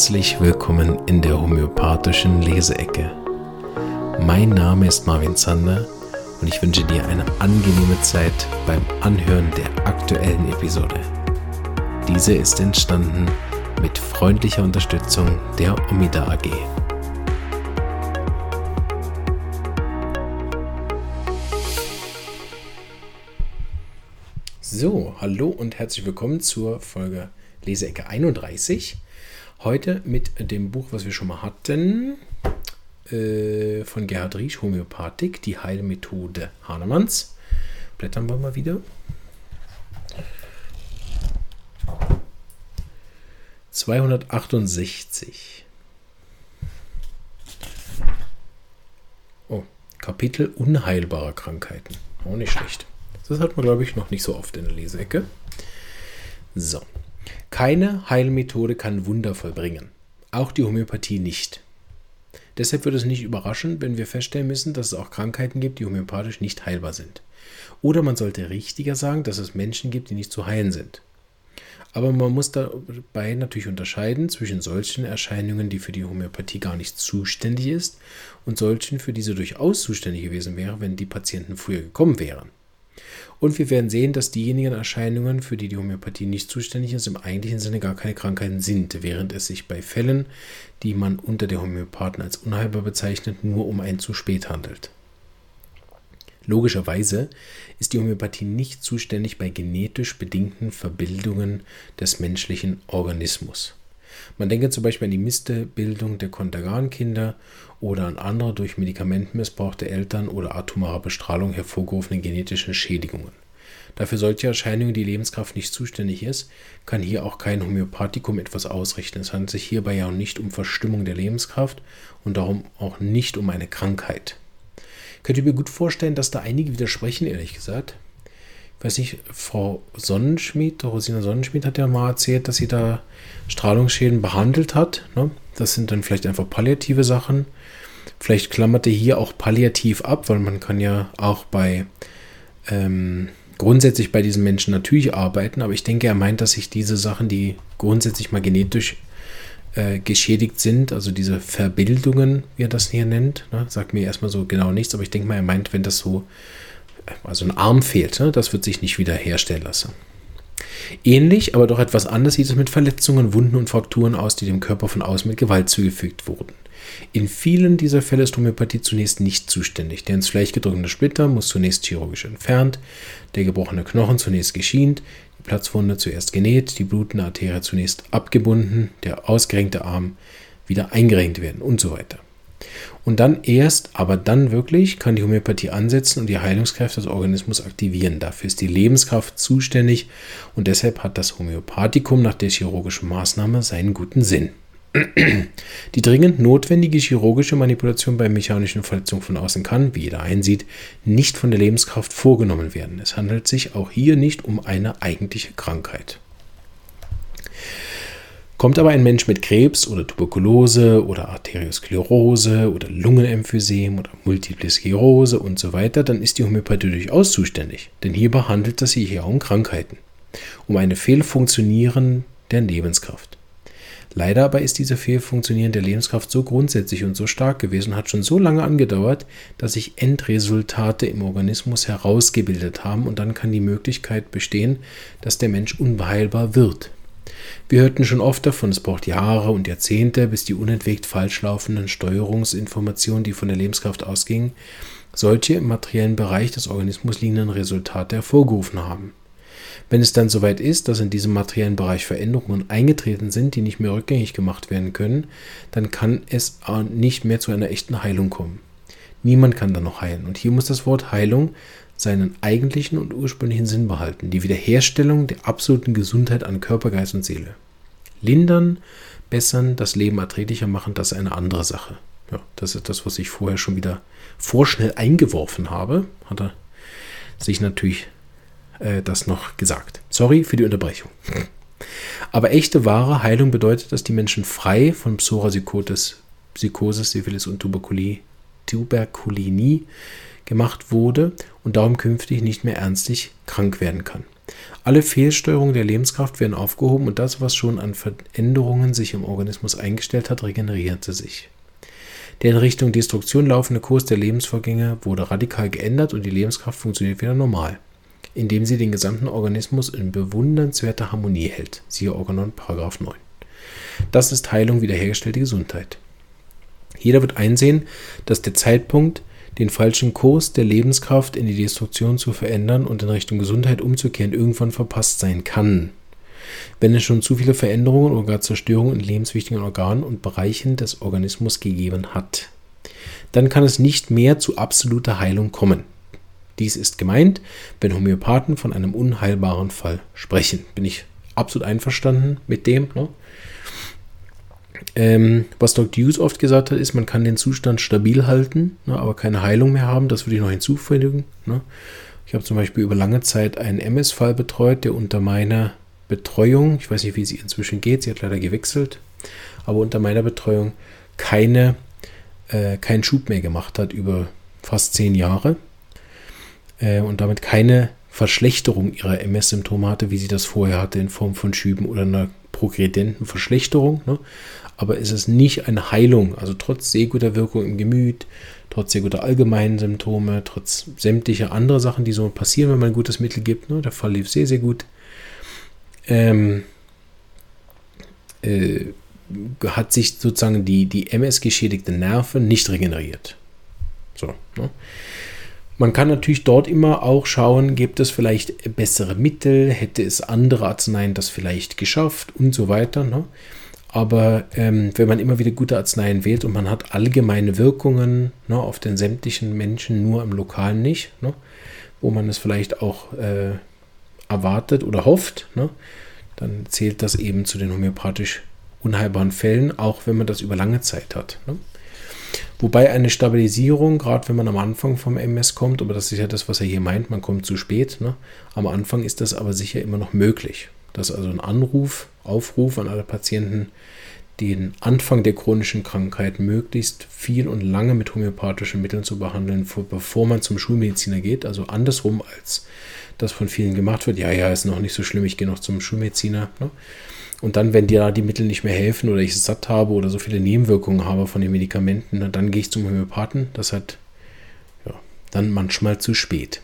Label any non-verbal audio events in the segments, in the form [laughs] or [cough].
Herzlich willkommen in der homöopathischen Leseecke. Mein Name ist Marvin Zander und ich wünsche dir eine angenehme Zeit beim Anhören der aktuellen Episode. Diese ist entstanden mit freundlicher Unterstützung der Omida AG. So, hallo und herzlich willkommen zur Folge Leseecke 31. Heute mit dem Buch, was wir schon mal hatten, äh, von Gerhard Riesch, Homöopathik, die Heilmethode Hahnemanns. Blättern wir mal wieder. 268. Oh, Kapitel unheilbarer Krankheiten. Auch nicht schlecht. Das hat man, glaube ich, noch nicht so oft in der Leseecke. So. Keine Heilmethode kann Wunder vollbringen. Auch die Homöopathie nicht. Deshalb wird es nicht überraschen, wenn wir feststellen müssen, dass es auch Krankheiten gibt, die homöopathisch nicht heilbar sind. Oder man sollte richtiger sagen, dass es Menschen gibt, die nicht zu heilen sind. Aber man muss dabei natürlich unterscheiden zwischen solchen Erscheinungen, die für die Homöopathie gar nicht zuständig ist, und solchen, für die sie durchaus zuständig gewesen wäre, wenn die Patienten früher gekommen wären. Und wir werden sehen, dass diejenigen Erscheinungen, für die die Homöopathie nicht zuständig ist, im eigentlichen Sinne gar keine Krankheiten sind, während es sich bei Fällen, die man unter der Homöopathen als unheilbar bezeichnet, nur um ein zu spät handelt. Logischerweise ist die Homöopathie nicht zuständig bei genetisch bedingten Verbildungen des menschlichen Organismus. Man denke zum Beispiel an die Mistebildung der Kontergan-Kinder oder an andere durch Medikamentenmissbrauch der Eltern oder atomarer Bestrahlung hervorgerufene genetische Schädigungen. Da für solche Erscheinungen die Lebenskraft nicht zuständig ist, kann hier auch kein Homöopathikum etwas ausrichten. Es handelt sich hierbei ja nicht um Verstimmung der Lebenskraft und darum auch nicht um eine Krankheit. Könnt ihr mir gut vorstellen, dass da einige widersprechen, ehrlich gesagt weiß nicht, Frau Sonnenschmied, Rosina Sonnenschmied hat ja mal erzählt, dass sie da Strahlungsschäden behandelt hat. Ne? Das sind dann vielleicht einfach palliative Sachen. Vielleicht klammerte hier auch palliativ ab, weil man kann ja auch bei ähm, grundsätzlich bei diesen Menschen natürlich arbeiten, aber ich denke, er meint, dass sich diese Sachen, die grundsätzlich mal genetisch äh, geschädigt sind, also diese Verbildungen, wie er das hier nennt, ne? sagt mir erstmal so genau nichts, aber ich denke mal, er meint, wenn das so also ein Arm fehlt, ne? das wird sich nicht wieder herstellen lassen. Ähnlich, aber doch etwas anders sieht es mit Verletzungen, Wunden und Frakturen aus, die dem Körper von außen mit Gewalt zugefügt wurden. In vielen dieser Fälle ist Homöopathie zunächst nicht zuständig. Der ins Fleisch gedrückte Splitter muss zunächst chirurgisch entfernt, der gebrochene Knochen zunächst geschient, die Platzwunde zuerst genäht, die blutende Arterie zunächst abgebunden, der ausgerenkte Arm wieder eingerenkt werden und so weiter. Und dann erst, aber dann wirklich, kann die Homöopathie ansetzen und die Heilungskräfte des Organismus aktivieren. Dafür ist die Lebenskraft zuständig und deshalb hat das Homöopathikum nach der chirurgischen Maßnahme seinen guten Sinn. [clears throat] Die dringend notwendige chirurgische Manipulation bei mechanischen Verletzungen von außen kann, wie jeder einsieht, nicht von der Lebenskraft vorgenommen werden. Es handelt sich auch hier nicht um eine eigentliche Krankheit. Kommt aber ein Mensch mit Krebs oder Tuberkulose oder Arteriosklerose oder Lungenemphysem oder Multiple Sklerose und so weiter, dann ist die Homöopathie durchaus zuständig, denn hierbei handelt es sich ja um Krankheiten, um eine Fehlfunktionieren der Lebenskraft. Leider aber ist diese Fehlfunktionieren der Lebenskraft so grundsätzlich und so stark gewesen und hat schon so lange angedauert, dass sich Endresultate im Organismus herausgebildet haben und dann kann die Möglichkeit bestehen, dass der Mensch unbeheilbar wird. Wir hörten schon oft davon, es braucht Jahre und Jahrzehnte, bis die unentwegt falsch laufenden Steuerungsinformationen, die von der Lebenskraft ausgingen, solche im materiellen Bereich des Organismus liegenden Resultate hervorgerufen haben. Wenn es dann soweit ist, dass in diesem materiellen Bereich Veränderungen eingetreten sind, die nicht mehr rückgängig gemacht werden können, dann kann es nicht mehr zu einer echten Heilung kommen. Niemand kann dann noch heilen. Und hier muss das Wort Heilung seinen eigentlichen und ursprünglichen Sinn behalten, die Wiederherstellung der absoluten Gesundheit an Körper, Geist und Seele. Lindern, bessern, das Leben erträglicher machen, das ist eine andere Sache. Ja, das ist das, was ich vorher schon wieder vorschnell eingeworfen habe. Hat er sich natürlich äh, das noch gesagt. Sorry für die Unterbrechung. Aber echte wahre Heilung bedeutet, dass die Menschen frei von Psoriasis, Psychosis, Syphilis und Tuberkulinie gemacht wurde und darum künftig nicht mehr ernstlich krank werden kann. Alle Fehlsteuerungen der Lebenskraft werden aufgehoben und das, was schon an Veränderungen sich im Organismus eingestellt hat, regenerierte sich. Der in Richtung Destruktion laufende Kurs der Lebensvorgänge wurde radikal geändert und die Lebenskraft funktioniert wieder normal, indem sie den gesamten Organismus in bewundernswerter Harmonie hält. Siehe Organon, Paragraph 9. Das ist Heilung, wiederhergestellte Gesundheit. Jeder wird einsehen, dass der Zeitpunkt, den falschen Kurs der Lebenskraft in die Destruktion zu verändern und in Richtung Gesundheit umzukehren, irgendwann verpasst sein kann. Wenn es schon zu viele Veränderungen oder gar Zerstörungen in lebenswichtigen Organen und Bereichen des Organismus gegeben hat, dann kann es nicht mehr zu absoluter Heilung kommen. Dies ist gemeint, wenn Homöopathen von einem unheilbaren Fall sprechen. Bin ich absolut einverstanden mit dem. Ne? Ähm, was Dr. Hughes oft gesagt hat, ist, man kann den Zustand stabil halten, ne, aber keine Heilung mehr haben. Das würde ich noch hinzufügen. Ne? Ich habe zum Beispiel über lange Zeit einen MS-Fall betreut, der unter meiner Betreuung, ich weiß nicht, wie sie inzwischen geht, sie hat leider gewechselt, aber unter meiner Betreuung keine, äh, keinen Schub mehr gemacht hat über fast zehn Jahre äh, und damit keine Verschlechterung ihrer MS-Symptome hatte, wie sie das vorher hatte, in Form von Schüben oder einer progredenten Verschlechterung. Ne? Aber es ist nicht eine Heilung, also trotz sehr guter Wirkung im Gemüt, trotz sehr guter allgemeinen Symptome, trotz sämtlicher anderer Sachen, die so passieren, wenn man ein gutes Mittel gibt. Ne? Der Fall lief sehr, sehr gut ähm, äh, hat sich sozusagen die, die MS-geschädigte Nerve nicht regeneriert. So. Ne? Man kann natürlich dort immer auch schauen, gibt es vielleicht bessere Mittel, hätte es andere Arzneien das vielleicht geschafft und so weiter. Ne? Aber ähm, wenn man immer wieder gute Arzneien wählt und man hat allgemeine Wirkungen ne, auf den sämtlichen Menschen, nur im Lokalen nicht, ne, wo man es vielleicht auch äh, erwartet oder hofft, ne, dann zählt das eben zu den homöopathisch unheilbaren Fällen, auch wenn man das über lange Zeit hat. Ne. Wobei eine Stabilisierung, gerade wenn man am Anfang vom MS kommt, aber das ist ja das, was er hier meint, man kommt zu spät. Ne? Am Anfang ist das aber sicher immer noch möglich. Dass also ein Anruf, Aufruf an alle Patienten, den Anfang der chronischen Krankheit möglichst viel und lange mit homöopathischen Mitteln zu behandeln, bevor man zum Schulmediziner geht. Also andersrum, als das von vielen gemacht wird. Ja, ja, ist noch nicht so schlimm, ich gehe noch zum Schulmediziner. Ne? Und dann, wenn dir die Mittel nicht mehr helfen oder ich es satt habe oder so viele Nebenwirkungen habe von den Medikamenten, dann gehe ich zum Homöopathen. Das hat ja, dann manchmal zu spät.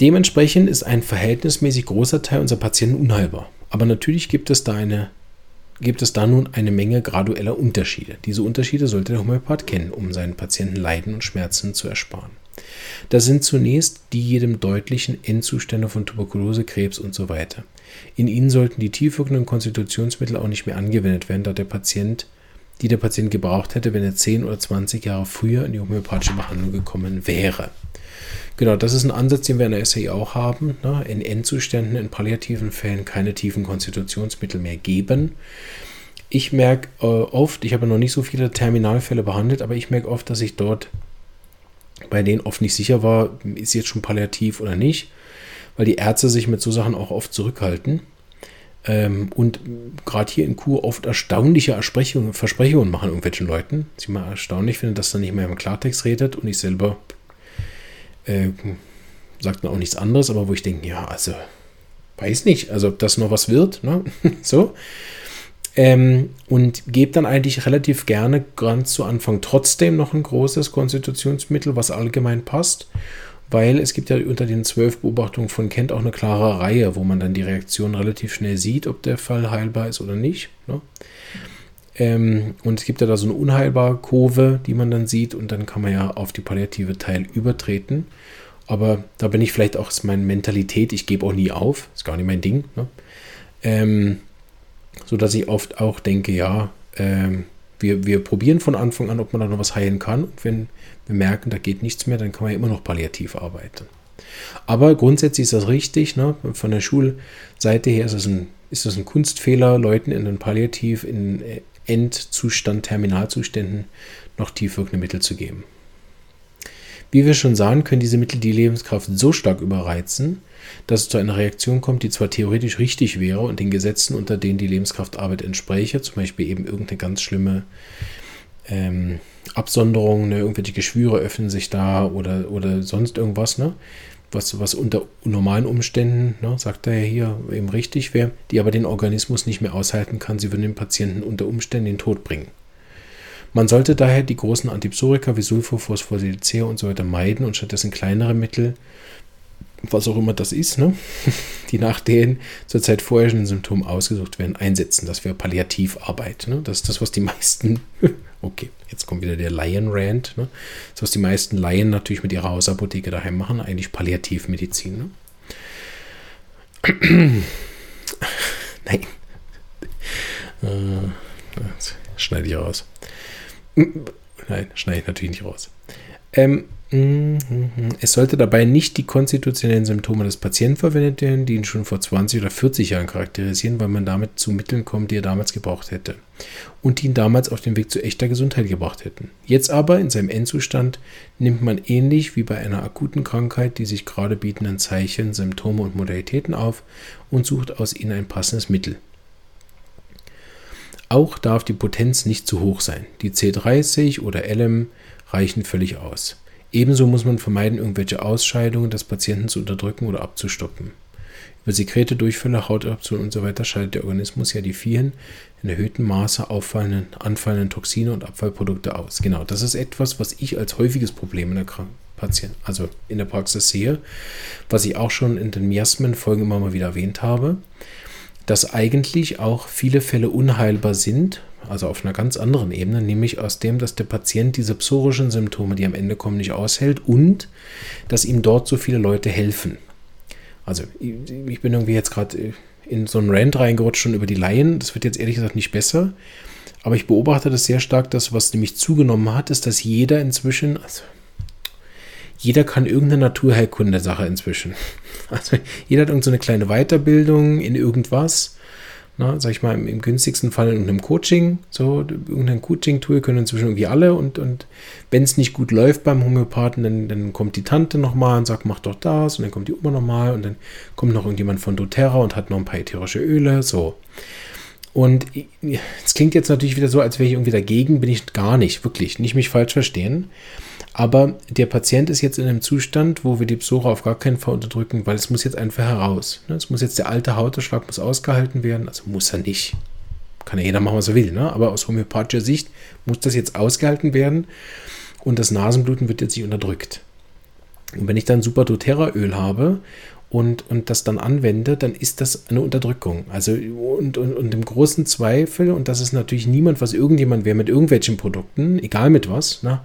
Dementsprechend ist ein verhältnismäßig großer Teil unserer Patienten unheilbar. Aber natürlich gibt es da eine gibt es da nun eine Menge gradueller Unterschiede. Diese Unterschiede sollte der Homöopath kennen, um seinen Patienten Leiden und Schmerzen zu ersparen. Das sind zunächst die jedem deutlichen Endzustände von Tuberkulose, Krebs und so weiter. In ihnen sollten die tiefwirkenden Konstitutionsmittel auch nicht mehr angewendet werden, da der Patient, die der Patient gebraucht hätte, wenn er 10 oder 20 Jahre früher in die homöopathische Behandlung gekommen wäre. Genau, das ist ein Ansatz, den wir in der SAI auch haben. Ne? In Endzuständen, in palliativen Fällen keine tiefen Konstitutionsmittel mehr geben. Ich merke äh, oft, ich habe noch nicht so viele Terminalfälle behandelt, aber ich merke oft, dass ich dort bei denen oft nicht sicher war, ist jetzt schon palliativ oder nicht, weil die Ärzte sich mit so Sachen auch oft zurückhalten. Ähm, und gerade hier in Kur oft erstaunliche Versprechungen machen irgendwelchen Leuten. Was ich mal erstaunlich finde, dass er nicht mehr im Klartext redet und ich selber äh, sagt dann auch nichts anderes, aber wo ich denke, ja, also weiß nicht, also ob das noch was wird, ne? [laughs] so. Ähm, und gebe dann eigentlich relativ gerne ganz zu Anfang trotzdem noch ein großes Konstitutionsmittel, was allgemein passt, weil es gibt ja unter den zwölf Beobachtungen von Kent auch eine klare Reihe, wo man dann die Reaktion relativ schnell sieht, ob der Fall heilbar ist oder nicht. Ne? Ähm, und es gibt ja da so eine unheilbare Kurve, die man dann sieht und dann kann man ja auf die palliative Teil übertreten. Aber da bin ich vielleicht auch, ist meine Mentalität, ich gebe auch nie auf, ist gar nicht mein Ding. Ne? Ähm, so dass ich oft auch denke, ja, ähm, wir, wir probieren von Anfang an, ob man da noch was heilen kann. Und wenn wir merken, da geht nichts mehr, dann kann man ja immer noch palliativ arbeiten. Aber grundsätzlich ist das richtig. Ne? Von der Schulseite her ist es ein, ist das ein Kunstfehler, Leuten in den Palliativ, in Endzustand, Terminalzuständen noch tiefwirkende Mittel zu geben. Wie wir schon sahen, können diese Mittel die Lebenskraft so stark überreizen, dass es zu einer Reaktion kommt, die zwar theoretisch richtig wäre und den Gesetzen, unter denen die Lebenskraftarbeit entspräche, zum Beispiel eben irgendeine ganz schlimme ähm, Absonderung, ne, irgendwelche Geschwüre öffnen sich da oder, oder sonst irgendwas, ne? was, was unter normalen Umständen, ne, sagt er ja hier, eben richtig wäre, die aber den Organismus nicht mehr aushalten kann. Sie würden den Patienten unter Umständen den Tod bringen. Man sollte daher die großen Antipsorika wie Sulfur, Phosphosilcer und so weiter meiden und stattdessen kleinere Mittel, was auch immer das ist, ne, [laughs] die nach den zurzeit vorherrschenden Symptomen ausgesucht werden, einsetzen. Das wäre Palliativarbeit. Ne? Das ist das, was die meisten, [laughs] okay, jetzt kommt wieder der Lion-Rand, ne? das, was die meisten Laien natürlich mit ihrer Hausapotheke daheim machen, eigentlich Palliativmedizin. Ne? [clears throat] Nein. Äh, schneide ich raus. Nein, schneide ich natürlich nicht raus. Ähm, es sollte dabei nicht die konstitutionellen Symptome des Patienten verwendet werden, die ihn schon vor 20 oder 40 Jahren charakterisieren, weil man damit zu Mitteln kommt, die er damals gebraucht hätte und die ihn damals auf den Weg zu echter Gesundheit gebracht hätten. Jetzt aber, in seinem Endzustand, nimmt man ähnlich wie bei einer akuten Krankheit die sich gerade bietenden Zeichen, Symptome und Modalitäten auf und sucht aus ihnen ein passendes Mittel. Auch darf die Potenz nicht zu hoch sein. Die C30 oder LM reichen völlig aus. Ebenso muss man vermeiden, irgendwelche Ausscheidungen des Patienten zu unterdrücken oder abzustoppen. Über Sekrete, Durchfälle, Hautabsorption und so scheidet der Organismus ja die vielen in erhöhtem Maße auffallenden, anfallenden Toxine und Abfallprodukte aus. Genau, das ist etwas, was ich als häufiges Problem in der Patient, also in der Praxis sehe, was ich auch schon in den Miasmen-Folgen immer mal wieder erwähnt habe, dass eigentlich auch viele Fälle unheilbar sind, also auf einer ganz anderen Ebene, nämlich aus dem, dass der Patient diese psorischen Symptome, die am Ende kommen, nicht aushält und dass ihm dort so viele Leute helfen. Also ich bin irgendwie jetzt gerade in so einen Rant reingerutscht schon über die Laien. Das wird jetzt ehrlich gesagt nicht besser. Aber ich beobachte das sehr stark, dass was nämlich zugenommen hat, ist, dass jeder inzwischen, also jeder kann irgendeine Naturheilkunde-Sache inzwischen. [laughs] Also jeder hat irgendeine so kleine Weiterbildung in irgendwas na, sag ich mal, im, im, günstigsten Fall in einem Coaching, so irgendein Coaching-Tool können inzwischen irgendwie alle und, und wenn es nicht gut läuft beim Homöopathen, dann, dann kommt die Tante nochmal und sagt, mach doch das und dann kommt die Oma nochmal und dann kommt noch irgendjemand von doTERRA und hat noch ein paar ätherische Öle, so. Und es klingt jetzt natürlich wieder so, als wäre ich irgendwie dagegen, bin ich gar nicht, wirklich, nicht mich falsch verstehen. Aber der Patient ist jetzt in einem Zustand, wo wir die Psora auf gar keinen Fall unterdrücken, weil es muss jetzt einfach heraus. Ne? Es muss jetzt der alte Hautausschlag muss ausgehalten werden. Also muss er nicht. Kann ja jeder machen, was er will. Ne? Aber aus homöopathischer Sicht muss das jetzt ausgehalten werden. Und das Nasenbluten wird jetzt nicht unterdrückt. Und wenn ich dann super doTERRA-Öl habe und, und das dann anwende, dann ist das eine Unterdrückung. Also und, und, und im großen Zweifel, und das ist natürlich niemand, was irgendjemand wäre mit irgendwelchen Produkten, egal mit was, ne?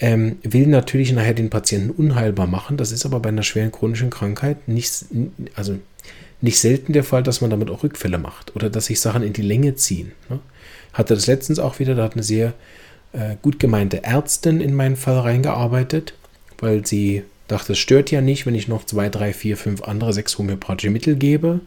ähm, will natürlich nachher den Patienten unheilbar machen. Das ist aber bei einer schweren chronischen Krankheit nicht, also nicht selten der Fall, dass man damit auch Rückfälle macht oder dass sich Sachen in die Länge ziehen. Ne? Hatte das letztens auch wieder, da hat eine sehr äh, gut gemeinte Ärztin in meinen Fall reingearbeitet, weil sie dachte, es stört ja nicht, wenn ich noch zwei, drei, vier, fünf andere, sechs homöopathische Mittel gebe.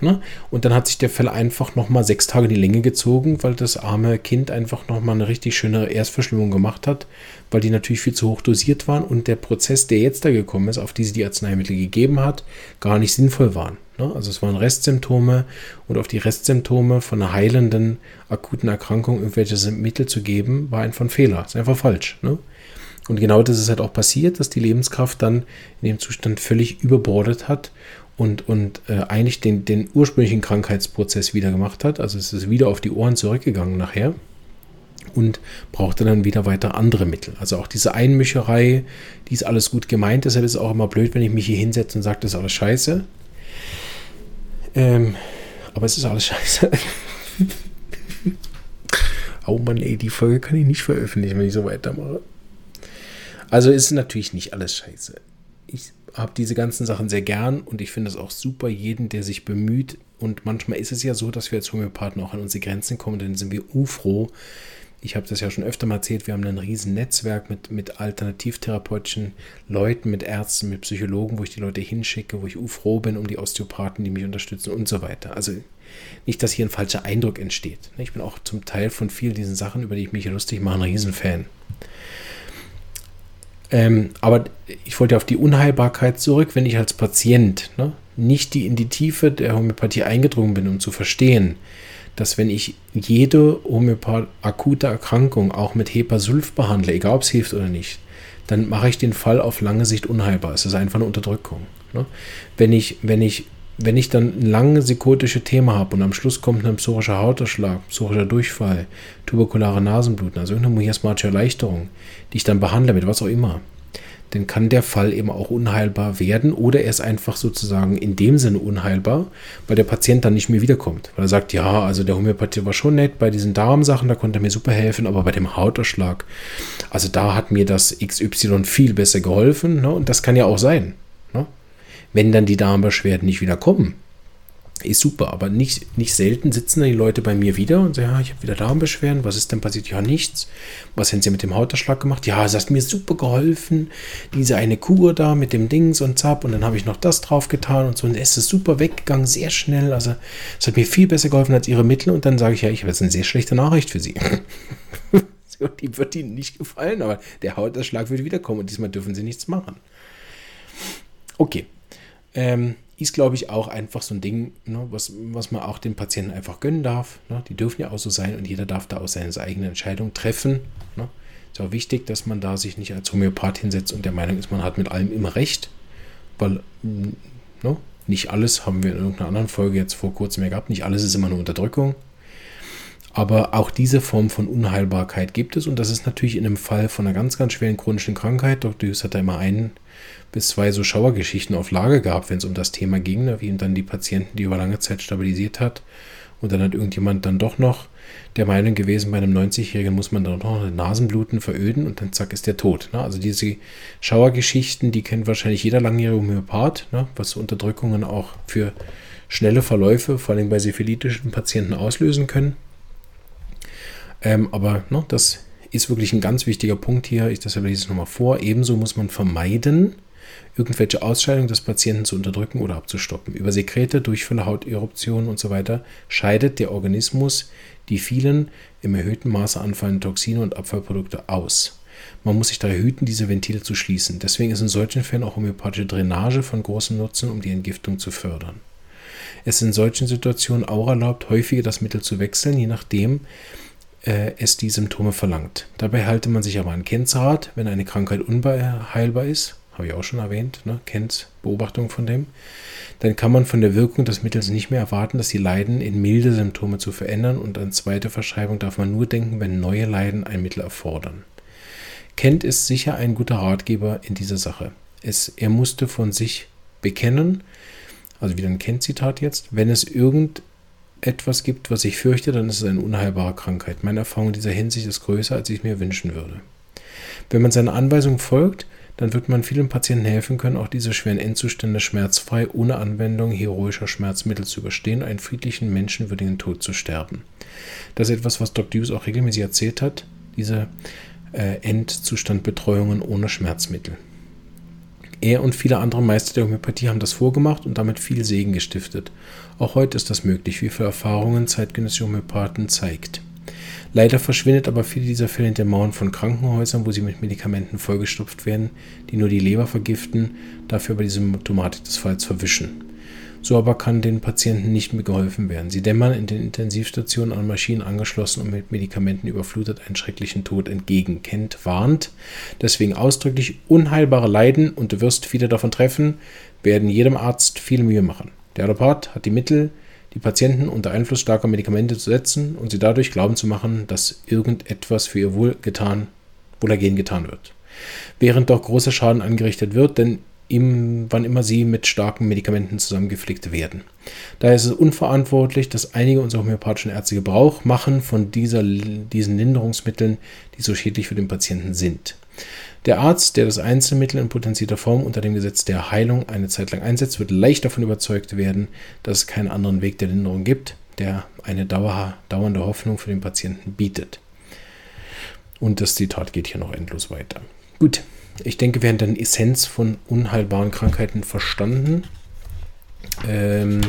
Ne? Und dann hat sich der Fall einfach nochmal sechs Tage die Länge gezogen, weil das arme Kind einfach nochmal eine richtig schöne Erstverschlimmung gemacht hat, weil die natürlich viel zu hoch dosiert waren und der Prozess, der jetzt da gekommen ist, auf die sie die Arzneimittel gegeben hat, gar nicht sinnvoll waren. Ne? Also es waren Restsymptome und auf die Restsymptome von einer heilenden akuten Erkrankung irgendwelche Mittel zu geben, war einfach ein Fehler. Ist einfach falsch. Ne? Und genau das ist halt auch passiert, dass die Lebenskraft dann in dem Zustand völlig überbordet hat und, und äh, eigentlich den, den ursprünglichen Krankheitsprozess wieder gemacht hat. Also es ist wieder auf die Ohren zurückgegangen nachher und brauchte dann wieder weiter andere Mittel. Also auch diese Einmischerei, die ist alles gut gemeint. Deshalb ist es auch immer blöd, wenn ich mich hier hinsetze und sage, das ist alles scheiße. Ähm, aber es ist alles scheiße. [laughs] oh Mann, ey, die Folge kann ich nicht veröffentlichen, wenn ich so weitermache. Also ist natürlich nicht alles scheiße. Ich habe diese ganzen Sachen sehr gern und ich finde es auch super, jeden, der sich bemüht. Und manchmal ist es ja so, dass wir als Homöopathen auch an unsere Grenzen kommen, dann sind wir ufroh. Ich habe das ja schon öfter mal erzählt, wir haben ein riesen Netzwerk mit, mit alternativtherapeutischen Leuten, mit Ärzten, mit Psychologen, wo ich die Leute hinschicke, wo ich ufroh bin um die Osteopathen, die mich unterstützen und so weiter. Also nicht, dass hier ein falscher Eindruck entsteht. Ich bin auch zum Teil von vielen diesen Sachen, über die ich mich lustig mache, ein Riesenfan. Ähm, aber ich wollte auf die Unheilbarkeit zurück, wenn ich als Patient ne, nicht die in die Tiefe der Homöopathie eingedrungen bin, um zu verstehen, dass wenn ich jede Homöopath akute Erkrankung auch mit Hepasulf behandle, egal ob es hilft oder nicht, dann mache ich den Fall auf lange Sicht unheilbar. Es ist einfach eine Unterdrückung. Ne? Wenn, ich, wenn, ich, wenn ich dann ein lange psychotische Thema habe und am Schluss kommt ein psorischer Hauterschlag, psorischer Durchfall, tuberkulare Nasenbluten, also irgendeine miasmatische Erleichterung, die ich dann behandle mit was auch immer, dann kann der Fall eben auch unheilbar werden oder er ist einfach sozusagen in dem Sinne unheilbar, weil der Patient dann nicht mehr wiederkommt. Weil er sagt, ja, also der Homöopathie war schon nett bei diesen Darmsachen, da konnte er mir super helfen, aber bei dem Hauterschlag, also da hat mir das XY viel besser geholfen ne? und das kann ja auch sein. Wenn dann die Darmbeschwerden nicht wieder kommen, ist super, aber nicht, nicht selten sitzen dann die Leute bei mir wieder und sagen, ja, ich habe wieder Darmbeschwerden, was ist denn passiert? Ja, nichts. Was haben sie mit dem Hauterschlag gemacht? Ja, es hat mir super geholfen, diese eine Kur da mit dem Dings und Zap und dann habe ich noch das drauf getan und so und es ist super weggegangen, sehr schnell, also es hat mir viel besser geholfen als ihre Mittel und dann sage ich, ja, ich habe jetzt eine sehr schlechte Nachricht für sie. [laughs] die wird ihnen nicht gefallen, aber der Hauterschlag wird wiederkommen und diesmal dürfen sie nichts machen. Okay. Ähm, ist, glaube ich, auch einfach so ein Ding, ne, was, was man auch den Patienten einfach gönnen darf. Ne? Die dürfen ja auch so sein und jeder darf da auch seine eigene Entscheidung treffen. Ne? Ist auch wichtig, dass man da sich nicht als Homöopath hinsetzt und der Meinung ist, man hat mit allem immer recht, weil ne, nicht alles, haben wir in irgendeiner anderen Folge jetzt vor kurzem mehr gehabt, nicht alles ist immer eine Unterdrückung. Aber auch diese Form von Unheilbarkeit gibt es und das ist natürlich in einem Fall von einer ganz, ganz schweren chronischen Krankheit. Dr. Hughes hat da immer einen bis zwei so Schauergeschichten auf Lage gehabt, wenn es um das Thema ging, ne, wie ihm dann die Patienten, die über lange Zeit stabilisiert hat. Und dann hat irgendjemand dann doch noch der Meinung gewesen, bei einem 90-Jährigen muss man dann noch Nasenbluten veröden und dann zack ist der tot. Ne? Also diese Schauergeschichten, die kennt wahrscheinlich jeder langjährige Homöopath, ne? was Unterdrückungen auch für schnelle Verläufe, vor allem bei syphilitischen Patienten auslösen können. Ähm, aber ne, das ist wirklich ein ganz wichtiger Punkt hier. Ich das lese es nochmal vor. Ebenso muss man vermeiden, irgendwelche Ausscheidungen des Patienten zu unterdrücken oder abzustoppen. Über Sekrete, Durchfälle, Hauteruptionen und so weiter scheidet der Organismus die vielen im erhöhten Maße anfallenden Toxine und Abfallprodukte aus. Man muss sich daher hüten, diese Ventile zu schließen. Deswegen ist in solchen Fällen auch homöopathische Drainage von großem Nutzen, um die Entgiftung zu fördern. Es ist in solchen Situationen auch erlaubt, häufiger das Mittel zu wechseln, je nachdem, es die Symptome verlangt. Dabei halte man sich aber an Kennzart, wenn eine Krankheit unheilbar ist, habe ich auch schon erwähnt, ne? Kennt Beobachtung von dem, dann kann man von der Wirkung des Mittels nicht mehr erwarten, dass die Leiden in milde Symptome zu verändern und an zweite Verschreibung darf man nur denken, wenn neue Leiden ein Mittel erfordern. Kent ist sicher ein guter Ratgeber in dieser Sache. Es, er musste von sich bekennen, also wieder ein Kent-Zitat jetzt, wenn es irgend etwas gibt, was ich fürchte, dann ist es eine unheilbare Krankheit. Meine Erfahrung in dieser Hinsicht ist größer, als ich mir wünschen würde. Wenn man seiner Anweisung folgt, dann wird man vielen Patienten helfen können, auch diese schweren Endzustände schmerzfrei ohne Anwendung heroischer Schmerzmittel zu überstehen, einen friedlichen, menschenwürdigen Tod zu sterben. Das ist etwas, was Dr. Hughes auch regelmäßig erzählt hat, diese äh, Endzustandbetreuungen ohne Schmerzmittel. Er und viele andere Meister der Homöopathie haben das vorgemacht und damit viel Segen gestiftet. Auch heute ist das möglich, wie viele Erfahrungen zeitgenössische Homöopathen zeigt. Leider verschwindet aber viele dieser Fälle hinter Mauern von Krankenhäusern, wo sie mit Medikamenten vollgestopft werden, die nur die Leber vergiften, dafür aber die Symptomatik des Falls verwischen. So aber kann den Patienten nicht mehr geholfen werden. Sie dämmern in den Intensivstationen an Maschinen angeschlossen und mit Medikamenten überflutet einen schrecklichen Tod entgegen. Kennt, warnt. Deswegen ausdrücklich unheilbare Leiden und du wirst viele davon treffen, werden jedem Arzt viel Mühe machen. Der Allopath hat die Mittel, die Patienten unter Einfluss starker Medikamente zu setzen und sie dadurch glauben zu machen, dass irgendetwas für ihr Wohlgetan, Wohlergehen getan wird. Während doch großer Schaden angerichtet wird, denn ihm, wann immer sie mit starken Medikamenten zusammengepflegt werden. Daher ist es unverantwortlich, dass einige unserer homöopathischen Ärzte Gebrauch machen von dieser, diesen Linderungsmitteln, die so schädlich für den Patienten sind. Der Arzt, der das Einzelmittel in potenzierter Form unter dem Gesetz der Heilung eine Zeit lang einsetzt, wird leicht davon überzeugt werden, dass es keinen anderen Weg der Linderung gibt, der eine dauernde Hoffnung für den Patienten bietet. Und das Zitat geht hier noch endlos weiter. Gut, ich denke, wir haben dann Essenz von unheilbaren Krankheiten verstanden. Ähm,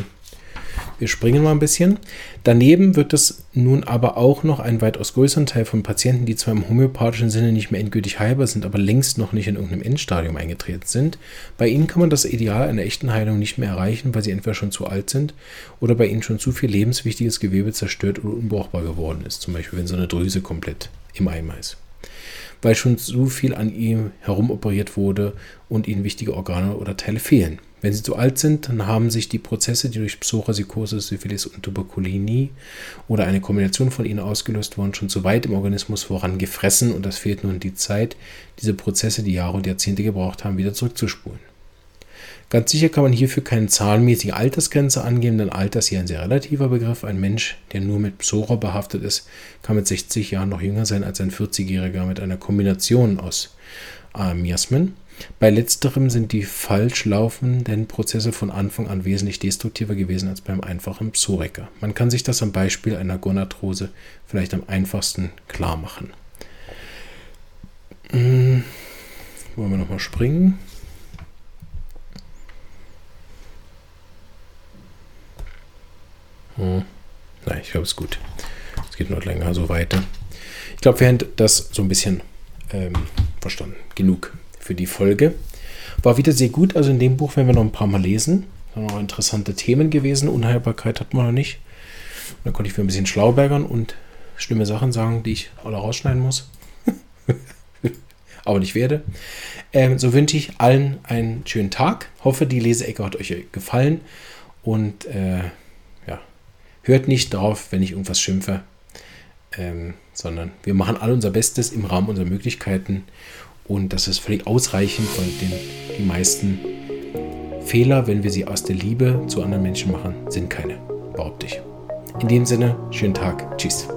wir springen mal ein bisschen. Daneben wird es nun aber auch noch einen weitaus größeren Teil von Patienten, die zwar im homöopathischen Sinne nicht mehr endgültig heilbar sind, aber längst noch nicht in irgendeinem Endstadium eingetreten sind. Bei ihnen kann man das Ideal einer echten Heilung nicht mehr erreichen, weil sie entweder schon zu alt sind oder bei ihnen schon zu viel lebenswichtiges Gewebe zerstört oder unbrauchbar geworden ist. Zum Beispiel, wenn so eine Drüse komplett im Eimer ist. Weil schon so viel an ihm herumoperiert wurde und ihnen wichtige Organe oder Teile fehlen. Wenn sie zu alt sind, dann haben sich die Prozesse, die durch Psoriasis, Syphilis und Tuberkulinie oder eine Kombination von ihnen ausgelöst wurden, schon zu weit im Organismus vorangefressen und es fehlt nun die Zeit, diese Prozesse, die Jahre und Jahrzehnte gebraucht haben, wieder zurückzuspulen. Ganz sicher kann man hierfür keine zahlenmäßige Altersgrenze angeben, denn Alter ist hier ein sehr relativer Begriff. Ein Mensch, der nur mit Psora behaftet ist, kann mit 60 Jahren noch jünger sein als ein 40-Jähriger mit einer Kombination aus äh, Miasmen. Bei letzterem sind die falsch laufenden Prozesse von Anfang an wesentlich destruktiver gewesen als beim einfachen Psoriker. Man kann sich das am Beispiel einer Gonarthrose vielleicht am einfachsten klar machen. Hm, wollen wir nochmal springen? Hm. Nein, ich glaube, es ist gut. Es geht noch länger so weiter. Ich glaube, wir haben das so ein bisschen ähm, verstanden. Genug für die Folge. War wieder sehr gut. Also in dem Buch werden wir noch ein paar Mal lesen. Da noch interessante Themen gewesen. Unheilbarkeit hat man noch nicht. Da konnte ich für ein bisschen Schlaubergern und schlimme Sachen sagen, die ich alle rausschneiden muss. [laughs] Aber nicht werde. Ähm, so wünsche ich allen einen schönen Tag. Hoffe, die Leseecke hat euch gefallen. Und äh, hört nicht drauf, wenn ich irgendwas schimpfe. Ähm, sondern wir machen all unser Bestes im Rahmen unserer Möglichkeiten und das ist völlig ausreichend, weil den, die meisten Fehler, wenn wir sie aus der Liebe zu anderen Menschen machen, sind keine, behaupte ich. In dem Sinne, schönen Tag. Tschüss.